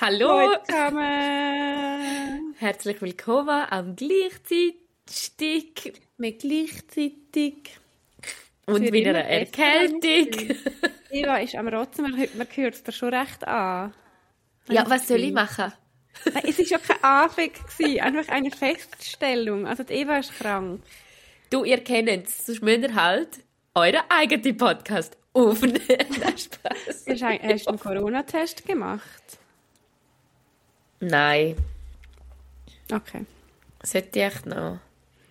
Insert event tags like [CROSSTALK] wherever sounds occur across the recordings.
Hallo. Zusammen. Herzlich willkommen am gleichzeitig Mit gleichzeitig. und Für wieder immer eine besser Erkältung. Eva ist am Rotzen, man, man hört es dir schon recht an. Ja, was soll ich machen? Nein, es war ja kein Anfang, einfach eine Feststellung. Also die Eva ist krank. Du, ihr kennt es, sonst müsst ihr halt euren eigenen Podcast aufnehmen. [LAUGHS] Spaß. Hast du ein- hast du einen Corona-Test gemacht? Nein, Okay. sollte ich echt noch.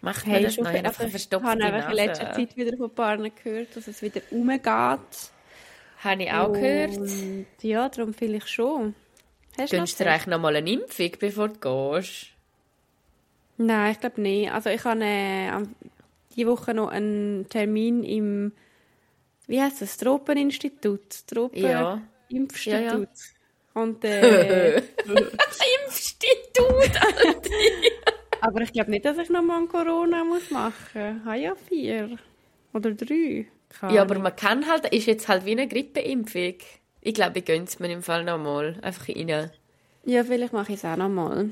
Macht man Hey, das noch? Einfach also, ich verstopft habe einfach in letzter. Zeit wieder von Paaren gehört, dass es wieder umgeht. Habe ich auch gehört. Und ja, darum vielleicht schon. Hast du noch Gönnst du dir eigentlich noch mal eine Impfung, bevor du gehst? Nein, ich glaube nicht. Also ich habe äh, am- die Woche noch einen Termin im, wie heißt das, Tropeninstitut, Ja. Tropenimpfstitut. Ja, ja. Und, äh, [LAUGHS] Impfstitut, Alter. aber ich glaube nicht, dass ich nochmal ein Corona muss machen muss. Ich habe ja vier oder drei. Keine Ja, aber man kann halt, ist jetzt halt wie eine Grippeimpfung. Ich glaube, ich gönn's mir im Fall noch mal. Einfach rein. ja, vielleicht mache ich es auch nochmal.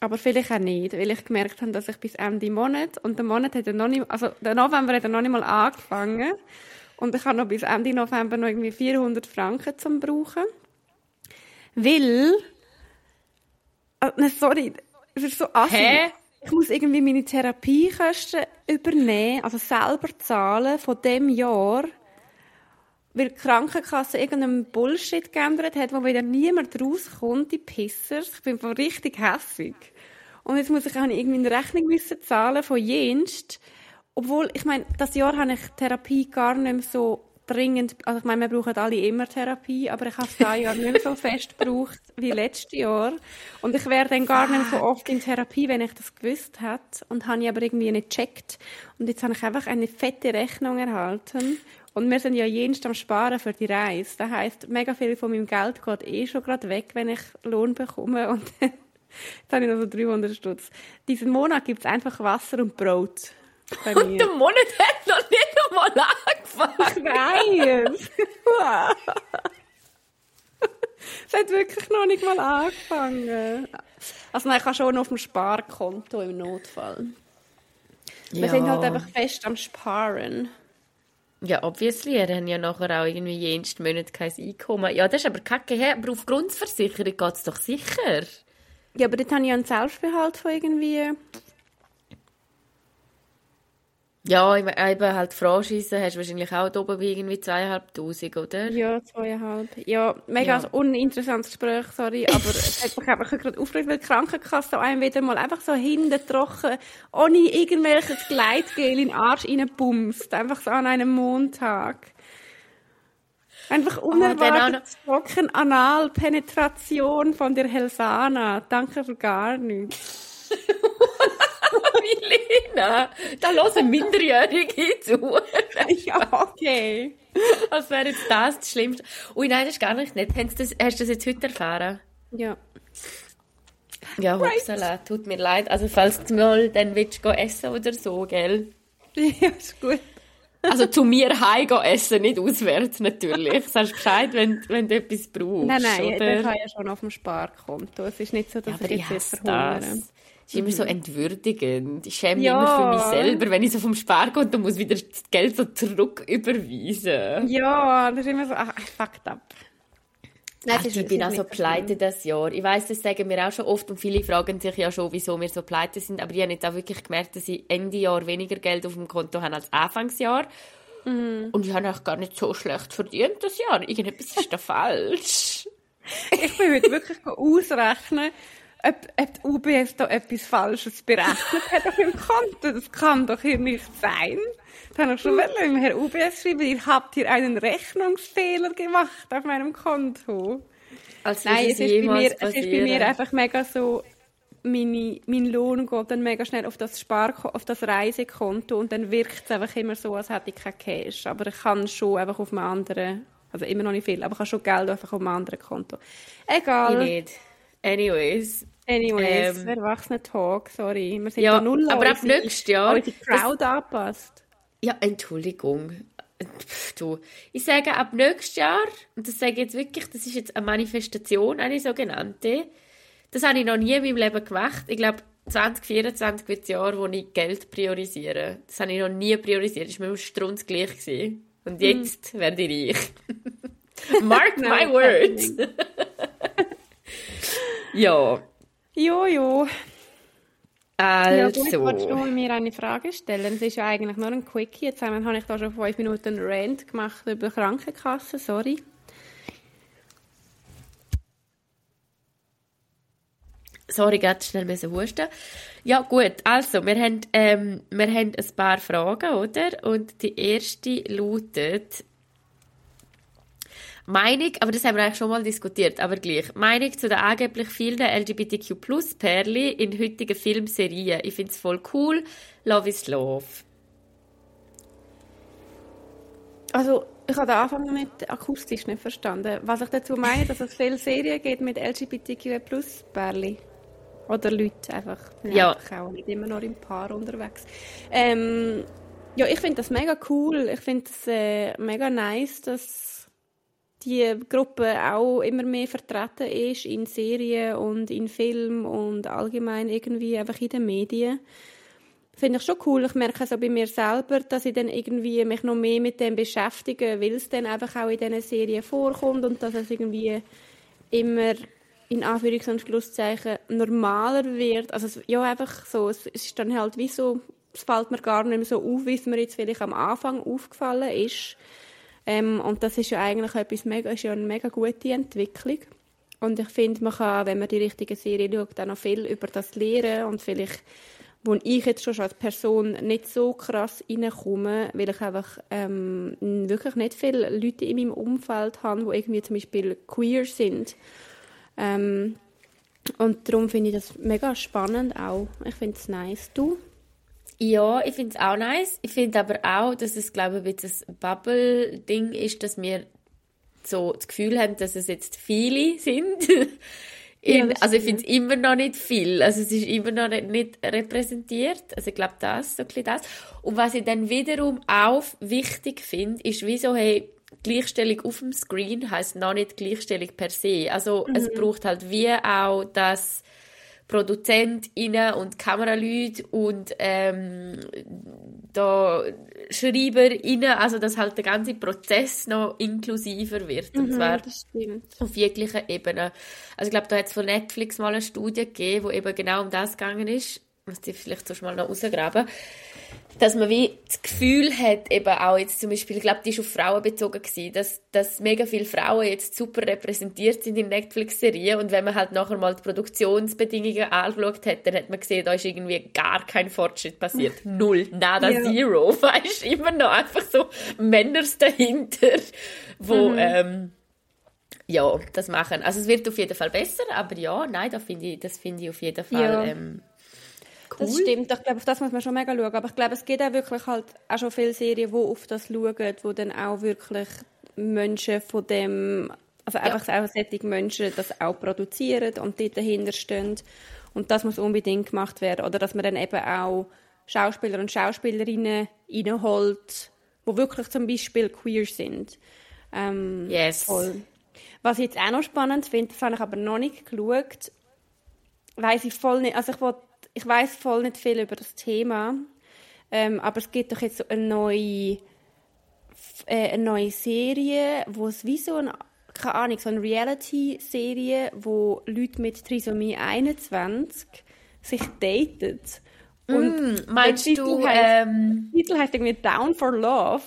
Aber vielleicht auch nicht, weil ich gemerkt habe, dass ich bis Ende Monat, und der Monat hat ja noch nicht, also der November hat ja noch nicht mal angefangen, und ich habe noch bis Ende November noch irgendwie 400 Franken zum Brauchen. Weil, äh, nein, sorry, es ist so assi. Hä? Ich muss irgendwie meine Therapiekosten übernehmen, also selber zahlen von dem Jahr, weil die Krankenkasse irgendeinen Bullshit geändert hat, wo wieder niemand rauskommt, die Pissers. Ich bin richtig hässig. Und jetzt muss ich auch irgendwie eine Rechnung müssen zahlen von jenst. Obwohl, ich meine, das Jahr habe ich Therapie gar nicht mehr so dringend, also ich meine, wir brauchen alle immer Therapie, aber ich habe es dieses Jahr nicht so [LAUGHS] fest gebraucht wie letztes Jahr. Und ich wäre dann gar nicht so oft in Therapie, wenn ich das gewusst hätte. Und habe ich aber irgendwie nicht gecheckt. Und jetzt habe ich einfach eine fette Rechnung erhalten. Und wir sind ja jenst am Sparen für die Reise. Das heisst, mega viel von meinem Geld geht eh schon gerade weg, wenn ich Lohn bekomme. Und [LAUGHS] jetzt habe ich noch so 300 Stutz. Diesen Monat gibt es einfach Wasser und Brot. Bei Und der Monat hat noch nicht einmal angefangen. Nein! [LAUGHS] [LAUGHS] Es hat wirklich noch nicht mal angefangen. Also nein, ich habe schon auf dem Sparkonto im Notfall. Wir sind halt einfach fest am Sparen. Ja, obviously, wir haben ja nachher auch irgendwie jeden Monat kein Einkommen. Ja, das ist aber kacke. Aber auf Grundversicherung geht's doch sicher. Ja, aber dort habe ich ja einen Selbstbehalt von irgendwie... Ja, eben halt Franchise hast du wahrscheinlich auch da oben wie irgendwie zweieinhalbtausend, oder? Ja, zweieinhalb. Ja, mega Ja. uninteressantes Gespräch, sorry, aber [LAUGHS] es hat mich einfach gerade aufgeregt, weil die Krankenkasse einem wieder mal einfach so hinten trocken, ohne irgendwelches Gleitgel in den Arsch reinbumst, einfach so an einem Montag. Einfach auch unerwartet trocken Analpenetration von der Helsana. Danke für gar nichts. [LAUGHS] Milena, da hören Minderjährige zu. ja, okay. Als wäre jetzt das das Schlimmste. Ui, nein, das ist gar nicht nett. Hast du das, hast du das jetzt heute erfahren? Ja. Ja, Hupsala, tut mir leid. Also, falls du mal dann willst, gehen essen oder so, gell? Ja, ist gut. Also, zu mir heim essen, nicht auswärts natürlich. Sagst Bescheid, wenn, wenn du etwas brauchst, Nein, nein, oder? das habe ja schon auf dem Sparkonto. Es ist nicht so, dass Ja, ich jetzt verhungere. Ist immer so entwürdigend. Ich schäme mich Ja. immer für mich selber, wenn ich so vom Sparkonto muss wieder das Geld so zurück überweisen. Ja, das ist immer so, ach, fucked up. Nein, Ach, ist- ich bin auch so pleite das Jahr. Ich weiß, das sagen wir auch schon oft und viele fragen sich ja schon, wieso wir so pleite sind. Aber ich habe jetzt auch wirklich gemerkt, dass ich Ende Jahr weniger Geld auf dem Konto habe als Anfangsjahr. Mhm. Und ich habe auch gar nicht so schlecht verdient das Jahr. Irgendetwas ist da [LAUGHS] falsch. Ich bin heute wirklich ausrechnen, ob, ob die UBS da etwas Falsches berechnet hat auf dem Konto. Das kann doch hier nicht sein. Das habe ich schon mal im Herr UBS schreiben, ihr habt hier einen Rechnungsfehler gemacht auf meinem Konto. Als Nein, es ist, bei mir, es ist bei mir einfach mega so, meine, mein Lohn geht dann mega schnell auf das Spar auf das Reisekonto und dann wirkt es einfach immer so, als hätte ich kein Cash. Aber ich kann schon einfach auf einem anderen, also immer noch nicht viel, aber ich habe schon Geld einfach auf einem anderen Konto. Ich Egal. nicht. Anyways. Anyways, Ähm, Erwachsenen-Talk, sorry. Wir sind Ja, null aber ab nächstes Jahr- unsere Crowd angepasst. Ja, Entschuldigung. du, ich sage ab nächstes Jahr, und das sage ich jetzt wirklich, das ist jetzt eine Manifestation, eine sogenannte, das habe ich noch nie in meinem Leben gemacht. Ich glaube, 2024 wird das Jahr, wo ich Geld priorisiere. Das habe ich noch nie priorisiert. Das war mir strunz gleich. Gewesen. Und hm. jetzt mm. werde ich reich. [LAUGHS] Mark my words. Ja. Jojo. Also. Ja, gut, willst du mir eine Frage stellen? Es ist ja eigentlich nur ein Quickie. Jetzt habe ich da schon fünf Minuten Rant gemacht über Krankenkassen. Sorry. Sorry, gerade schnell müssen husten. Ja, gut. Also, wir haben, ähm, wir haben ein paar Fragen, oder? Und die erste lautet, Meinung, aber das haben wir eigentlich schon mal diskutiert, aber gleich. Meinung zu den angeblich vielen LGBTQ-Plus-Perli in heutigen Filmserien. Ich finde es voll cool. Love is Love. Also, ich habe den Anfang mit akustisch nicht verstanden. Was ich dazu meine, dass es viele Serien gibt mit LGBTQ-Plus-Perli. Oder Leute einfach. Ja. auch nicht immer noch im Paar unterwegs. Ähm, ja, ich finde das mega cool. Ich finde es äh, mega nice, dass die Gruppe auch immer mehr vertreten ist in Serien und in Filmen und allgemein irgendwie einfach in den Medien. Finde ich schon cool. Ich merke es auch bei mir selber, dass ich dann irgendwie mich noch mehr mit dem beschäftige, weil es dann einfach auch in diesen Serien vorkommt und dass es irgendwie immer in Anführungs- und Schlusszeichen normaler wird. Also ja, einfach so, es ist dann halt wie so, es fällt mir gar nicht mehr so auf, wie es mir jetzt vielleicht am Anfang aufgefallen ist. Ähm, und das ist ja eigentlich etwas mega, ist ja eine mega gute Entwicklung. Und ich finde, man kann, wenn man die richtige Serie schaut, auch noch viel über das lernen und vielleicht wo ich jetzt schon als Person nicht so krass reinkomme, weil ich einfach ähm, wirklich nicht viele Leute in meinem Umfeld habe, die irgendwie zum Beispiel queer sind. Ähm, und darum finde ich das mega spannend auch. Ich finde es nice. Du? Ja, ich finde es auch nice. Ich finde aber auch, dass es, glaube ich, ein Bubble-Ding ist, dass wir so das Gefühl haben, dass es jetzt viele [LAUGHS] sind. In, ja, also ich finde es immer noch nicht viel. Also es ist immer noch nicht, nicht repräsentiert. Also ich glaube das, so ein das. Und was ich dann wiederum auch wichtig finde, ist wieso, hey, Gleichstellung auf dem Screen heißt noch nicht Gleichstellung per se. Also mhm. es braucht halt wie auch das ProduzentInnen und Kameraleute und ähm, da SchreiberInnen, also dass halt der ganze Prozess noch inklusiver wird. und mhm, zwar auf jeglicher Ebene. Also ich glaube, da hat es von Netflix mal eine Studie gegeben, wo eben genau um das gegangen ist. Muss ich vielleicht so mal noch rausgraben dass man wie das Gefühl hat, eben auch jetzt zum Beispiel, ich glaube, die ist auf Frauen bezogen gewesen, dass, dass mega viele Frauen jetzt super repräsentiert sind in Netflix-Serien und wenn man halt nachher mal die Produktionsbedingungen angeschaut hat, dann hat man gesehen, da ist irgendwie gar kein Fortschritt passiert. [LAUGHS] Null, nada, ja. zero. [LAUGHS] Weißt immer noch einfach so Männers dahinter, wo, mhm. ähm, ja, das machen. Also es wird auf jeden Fall besser, aber ja, nein, das finde ich, das finde ich auf jeden Fall ja. ähm, Cool. Das stimmt. Ich glaube, auf das muss man schon mega schauen. Aber ich glaube, es gibt auch wirklich halt auch schon viele Serien, die auf das schauen, wo dann auch wirklich Menschen von dem, also ja. einfach auch solche Menschen das auch produzieren und dort dahinter stehen. Und das muss unbedingt gemacht werden. Oder dass man dann eben auch Schauspieler und Schauspielerinnen reinholt, die wirklich zum Beispiel queer sind. Ähm, yes. Voll. Was ich jetzt auch noch spannend finde, das habe ich aber noch nicht geschaut, weiß ich voll nicht, also ich wollte ich weiß voll nicht viel über das Thema, ähm, aber es gibt doch jetzt so eine neue, äh, eine neue Serie, wo es wie so ein keine Ahnung, so eine Reality-Serie, wo Leute mit Trisomie 21 sich daten. Und mm, meinst der du, heißt, ähm... der Titel heißt irgendwie Down for Love.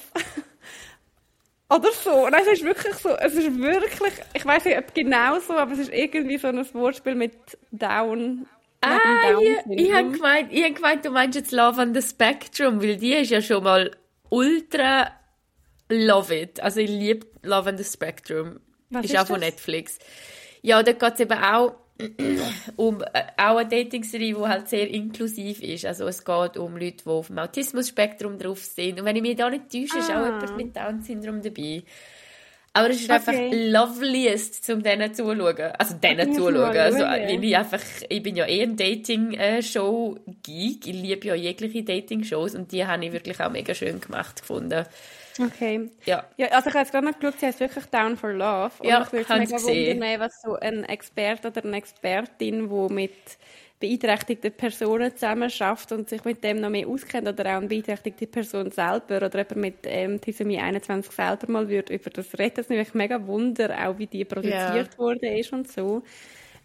[LAUGHS] Oder so. Nein, es ist wirklich so, es ist wirklich, ich weiß nicht, ob genau so, aber es ist irgendwie so ein Wortspiel mit Down Ah, ich, ich habe gemeint, hab gemeint, du meinst jetzt Love on the Spectrum, weil die ist ja schon mal ultra love it. Also ich liebe Love on the Spectrum. Was ist, ist auch von Netflix. Ja, da geht es eben auch [CLEARS THROAT] um äh, auch eine Dating-Serie, die halt sehr inklusiv ist. Also es geht um Leute, die auf dem Autismus-Spektrum drauf sind. Und wenn ich mich da nicht täusche, ah. ist auch ah. jemand mit Down-Syndrom dabei. Aber es ist okay. einfach loveliest, um denen zuzuschauen. Also denen zuzuschauen. Also, weil ich einfach, ich bin ja eh ein Dating-Show-Geek. Ich liebe ja jegliche Dating-Shows und die habe ich wirklich auch mega schön gemacht gefunden. Okay. Ja. ja also ich habe jetzt gerade noch geschaut, sie heißt wirklich Down for Love. Und Ja, ich würde es mega gesehen. wundern, was so ein Experte oder eine Expertin, die mit beeinträchtigten Personen zusammen schafft und sich mit dem noch mehr auskennt oder auch eine beeinträchtigte Person selber oder jemand mit ähm, Trisomie 21 selber mal würde über das reden. Das ist nämlich mega Wunder, auch wie die produziert Ja. worden ist und so.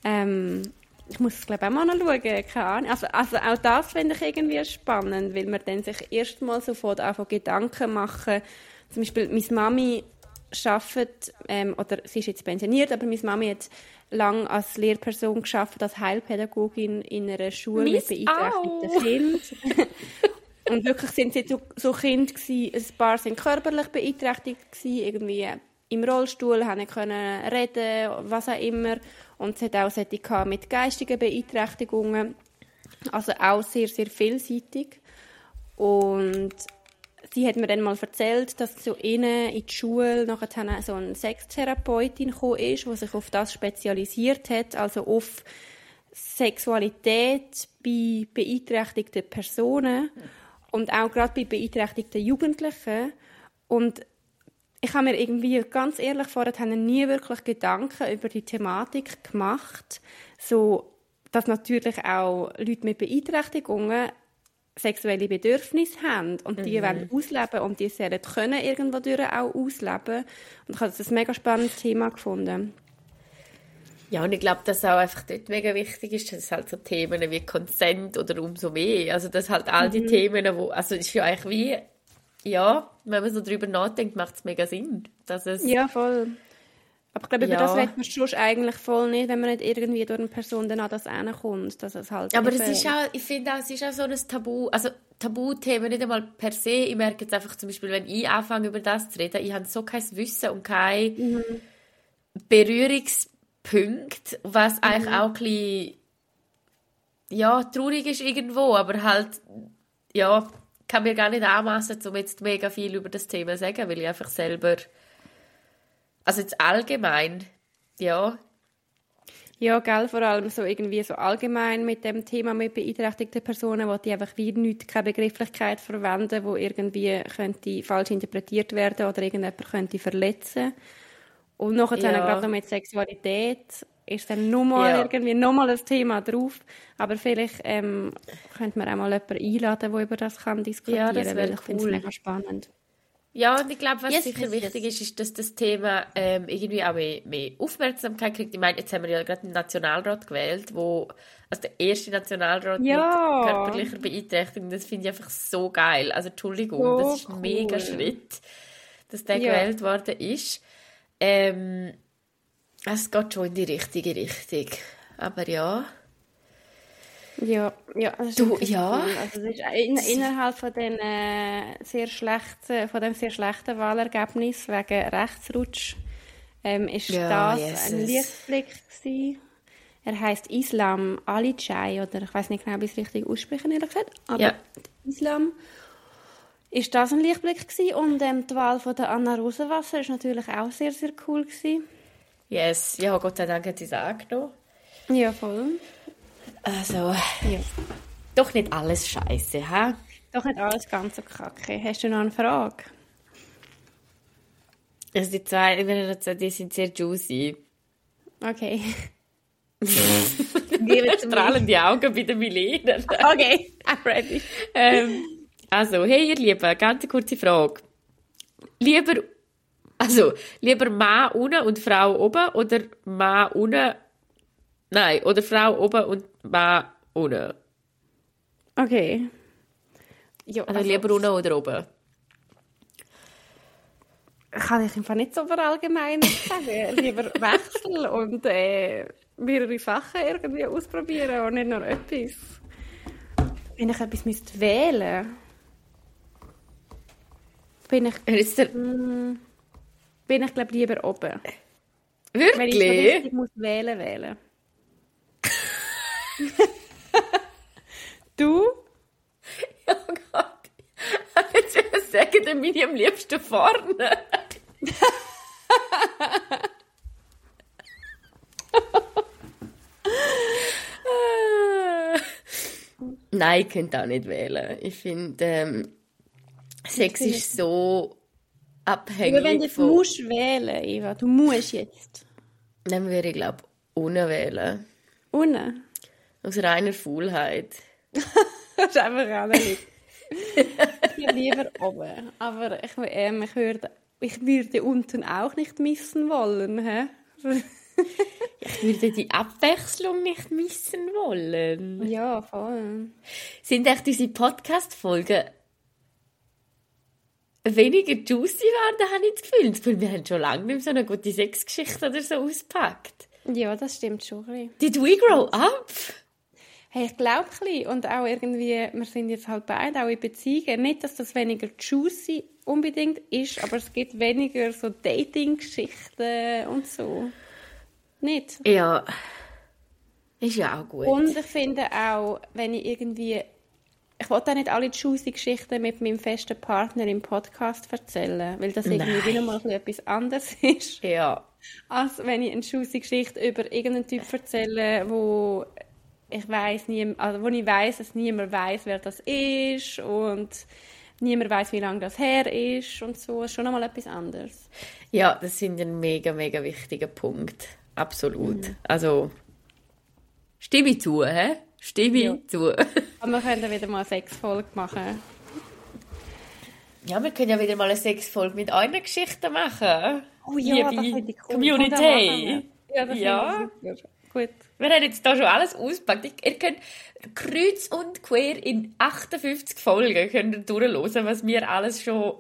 Ähm, ich muss es glaube ich auch mal noch schauen, keine Ahnung. Also, also auch das finde ich irgendwie spannend, weil man dann sich erstmal sofort einfach Gedanken machen. Zum Beispiel, meine Mami arbeitet, ähm, oder sie ist jetzt pensioniert, aber meine Mami hat lang als Lehrperson geschafft, als Heilpädagogin in einer Schule mit Mies beeinträchtigten. Kindern. [LAUGHS] Und wirklich sind sie so, so Kinder gewesen, ein paar sind körperlich beeinträchtigt gewesen, irgendwie im Rollstuhl, haben können reden, was auch immer. Und es hat auch solche mit geistigen Beeinträchtigungen. Also auch sehr, sehr vielseitig. Und sie hat mir dann mal erzählt, dass zu ihnen in die Schule nachher so eine Sextherapeutin gekommen ist, die sich auf das spezialisiert hat, also auf Sexualität bei beeinträchtigten Personen und auch gerade bei beeinträchtigten Jugendlichen. Und ich habe mir irgendwie, ganz ehrlich, vorher nie wirklich Gedanken über die Thematik gemacht, so, dass natürlich auch Leute mit Beeinträchtigungen sexuelle Bedürfnisse haben und die wollen ausleben und die sollen können irgendwo durch auch ausleben. Und ich habe das ein mega spannendes Thema gefunden. Ja, und ich glaube, dass auch einfach dort mega wichtig ist, dass halt so Themen wie Consent oder umso mehr, also dass halt all die Themen, wo, also ist ja eigentlich wie, ja, wenn man so drüber nachdenkt, macht es mega Sinn, dass es, Ja, voll. Aber ich glaube, über Ja. das redet man schon eigentlich voll nicht, wenn man nicht irgendwie durch eine Person dann an das hinkommt, dass es halt aber es ist auch, ich finde auch, es ist auch so ein Tabu, also Tabuthemen nicht einmal per se, ich merke jetzt einfach zum Beispiel, wenn ich anfange über das zu reden, ich habe so kein Wissen und kein Berührungspunkt, was eigentlich auch ein bisschen, ja, traurig ist irgendwo, aber halt, ja, kann mir gar nicht anmassen, um jetzt mega viel über das Thema zu sagen, weil ich einfach selber, also jetzt allgemein, ja, Ja, gell, vor allem so irgendwie so allgemein mit dem Thema mit beeinträchtigten Personen, wo die einfach wie nicht keine Begrifflichkeit verwenden, wo irgendwie könnte falsch interpretiert werden oder irgendjemand könnte verletzen. Und nachher Ja. dann gerade noch mit Sexualität ist dann nochmal Ja. irgendwie nochmal ein Thema drauf. Aber vielleicht ähm, könnte man auch mal jemanden einladen, der über das kann diskutieren Ja, das weil ich finde es cool. mega spannend. Ja, und ich glaube, was Yes, sicher yes, wichtig yes. ist, ist, dass das Thema ähm, irgendwie auch mehr, mehr Aufmerksamkeit kriegt. Ich meine, jetzt haben wir ja gerade einen Nationalrat gewählt, wo, also der erste Nationalrat Ja. mit körperlicher Beeinträchtigung, das finde ich einfach so geil. Also Entschuldigung, So das ist ein mega cool. Schritt, dass der Ja. gewählt worden ist. Ähm, es geht schon in die richtige Richtung. Aber ja. Ja, ja, das Du, ja. cool. Also es ist in, innerhalb von den äh, sehr schlechten, von dem sehr schlechten Wahlergebnis wegen Rechtsrutsch ähm, ist Ja, das ein Jesus. Lichtblick gewesen. Er heißt Islam Ali Chai oder ich weiß nicht genau, wie ich es richtig aussprechen ehrlich gesagt, aber Ja. Islam ist das ein Lichtblick gewesen. und ähm, die Wahl von der Anna Rosenwasser ist natürlich auch sehr sehr cool gewesen. Yes. Ja, Gott sei Dank hat sie es angenommen. Ja voll. Also, Ja. doch nicht alles scheiße, ha? Doch nicht alles ganz so kacke. Hast du noch eine Frage? Also die zwei, die sind sehr juicy. Okay. [LAUGHS] Strahlende Augen bei der Milena. Okay, [LAUGHS] I'm ready. ähm, also, hey ihr Lieben, ganz kurze Frage. Lieber, also, lieber Mann unten und Frau oben oder Mann unten, nein, oder Frau oben und Mann unten? Okay. Ja, Also lieber unten oder oben? kann ich einfach nicht so verallgemeinern sagen. Lieber [LAUGHS] wechseln und äh, mehrere Sachen irgendwie ausprobieren und nicht nur etwas. Wenn ich etwas müsste wählen bin ich, Ist der, bin ich glaube lieber oben. Wenn ich wirklich? richtig muss wählen, wählen. [LAUGHS] du? Oh Gott. Jetzt will ich sagen, dann bin ich am liebsten vorne. Nein, ich könnte auch nicht wählen. Ich finde, ähm, Sex ist so abhängig Aber wenn du von... musst wählen, Eva, du musst jetzt. Dann würde ich, glaube ohne wählen. Ohne. Aus reiner Faulheit. Das ist einfach auch nicht. ich bin lieber oben. Aber ich, ähm, ich, würde, ich würde unten auch nicht missen wollen. Hä? [LAUGHS] Ich würde die Abwechslung nicht missen wollen. ja, voll. Sind echt unsere Podcast-Folgen weniger juicy geworden, habe ich das Gefühl. Das Gefühl, wir haben schon lange nicht mehr so eine gute Sexgeschichte oder so ausgepackt. Ja, das stimmt schon. Did we grow up? Hey, ich glaube ein. Und auch irgendwie, wir sind jetzt halt beide auch in Beziehungen. Nicht, dass das weniger juicy unbedingt ist, aber es gibt weniger so Dating-Geschichten und so. Nicht? Ja. Ist ja auch gut. Und ich finde auch, wenn ich irgendwie. Ich wollte auch nicht alle juicy Geschichten mit meinem festen Partner im Podcast erzählen, weil das irgendwie Nein. wieder mal etwas anderes [LAUGHS] ist, ja. als wenn ich eine juicy Geschichte über irgendeinen Typ erzähle, wo ich weiß nie, also wo ich weiß, dass niemand weiß, wer das ist und niemand weiß, wie lange das her ist und so. Ist schon einmal etwas anderes. Ja, das sind ein mega, mega wichtiger Punkt. Absolut. Also, stimme ich zu, hä? Stimme Ja. zu. [LAUGHS] Aber wir können wieder mal sechs Folgen machen. Ja, wir können ja wieder mal eine Sexfolge mit euren Geschichten machen. Oh ja, Liebe das finde ich cool. Community. Ja, das Ja. finde ich super. Gut. Wir haben jetzt da schon alles ausgepackt. Ich- Ihr könnt kreuz und quer in 58 Folgen könnt durchhören, was wir alles schon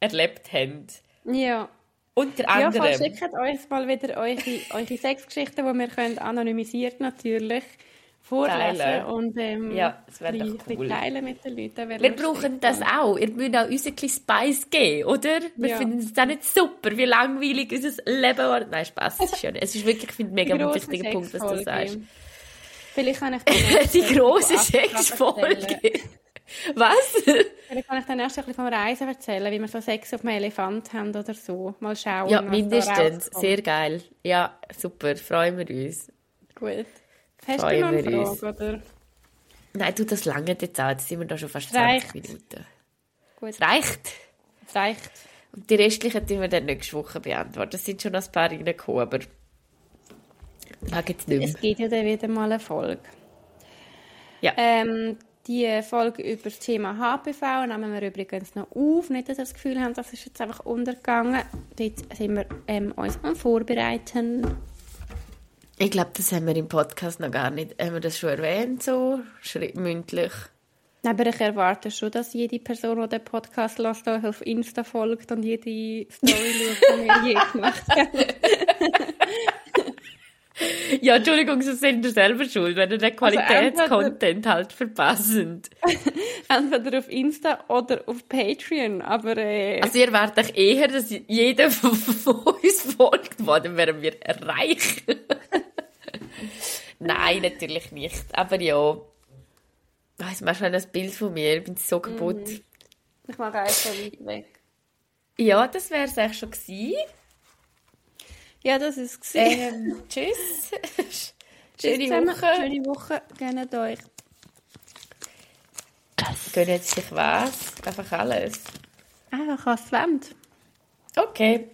erlebt haben. Ja. Unter Ja, anderem. schickt euch mal wieder eure, eure Sexgeschichten, die wir können, anonymisiert natürlich vorlesen Teilen. und ähm, Ja, das ein cool. teilen mit den Leuten. wir lustig. brauchen das auch. Ihr müsst auch uns ein bisschen Spice geben, oder? Wir Ja. finden es auch nicht super, wie langweilig unser Leben war. Nein, Spaß, es ist ja nicht. Es ist wirklich, ich finde, mega Die ein grosse wichtiger Punkt, was du sagst. Vielleicht kann ich [LAUGHS] Die Afrika Sexfolge. Was? Vielleicht kann ich dann erst ein bisschen vom Reisen erzählen, wie wir so Sex auf einem Elefant haben oder so. Mal schauen. Ja, mindestens. Sehr geil. Ja, super. Freuen wir uns. Gut. Hast du noch eine. Frage, oder? Nein, du, das lange jetzt auch. Jetzt sind wir da schon fast Es 20 reicht. Minuten. Gut. Es reicht. Es reicht. Und die restlichen die wir dann nächste Woche beantworten. Es sind schon ein paar reingekommen, aber sag jetzt nicht mehr. Es gibt ja dann wieder mal eine Folge. Ja. Ähm, die Folge über das Thema HPV nehmen wir übrigens noch auf. Nicht, dass wir das Gefühl haben, das ist jetzt einfach untergegangen. Dort sind wir ähm, uns am Vorbereiten. Ich glaube, das haben wir im Podcast noch gar nicht. Haben wir das schon erwähnt, so mündlich? Aber ich erwarte schon, dass jede Person, die den Podcast hört, euch auf Insta folgt und jede Story [LAUGHS] schaut, die wir je gemacht haben. Ja, Entschuldigung, so sind wir selber schuld, wenn ihr den Qualitätscontent halt verpassen. [LAUGHS] Entweder auf Insta oder auf Patreon. Aber äh, Also ihr werdet euch eher, dass jeder von uns folgt, wo dann wären wir reich. [LAUGHS] Nein, natürlich nicht. Aber ja. Weiss, machst du ein Bild von mir? Ich bin so kaputt. ich mache eins so weit weg. Ja, das wäre es eigentlich schon gewesen. Ja, das ist es. Ähm, tschüss. [LAUGHS] Schöne. Woche. Schöne Woche. Gönnt euch. Gönnt sich was? Einfach alles. Einfach was wollt. Okay.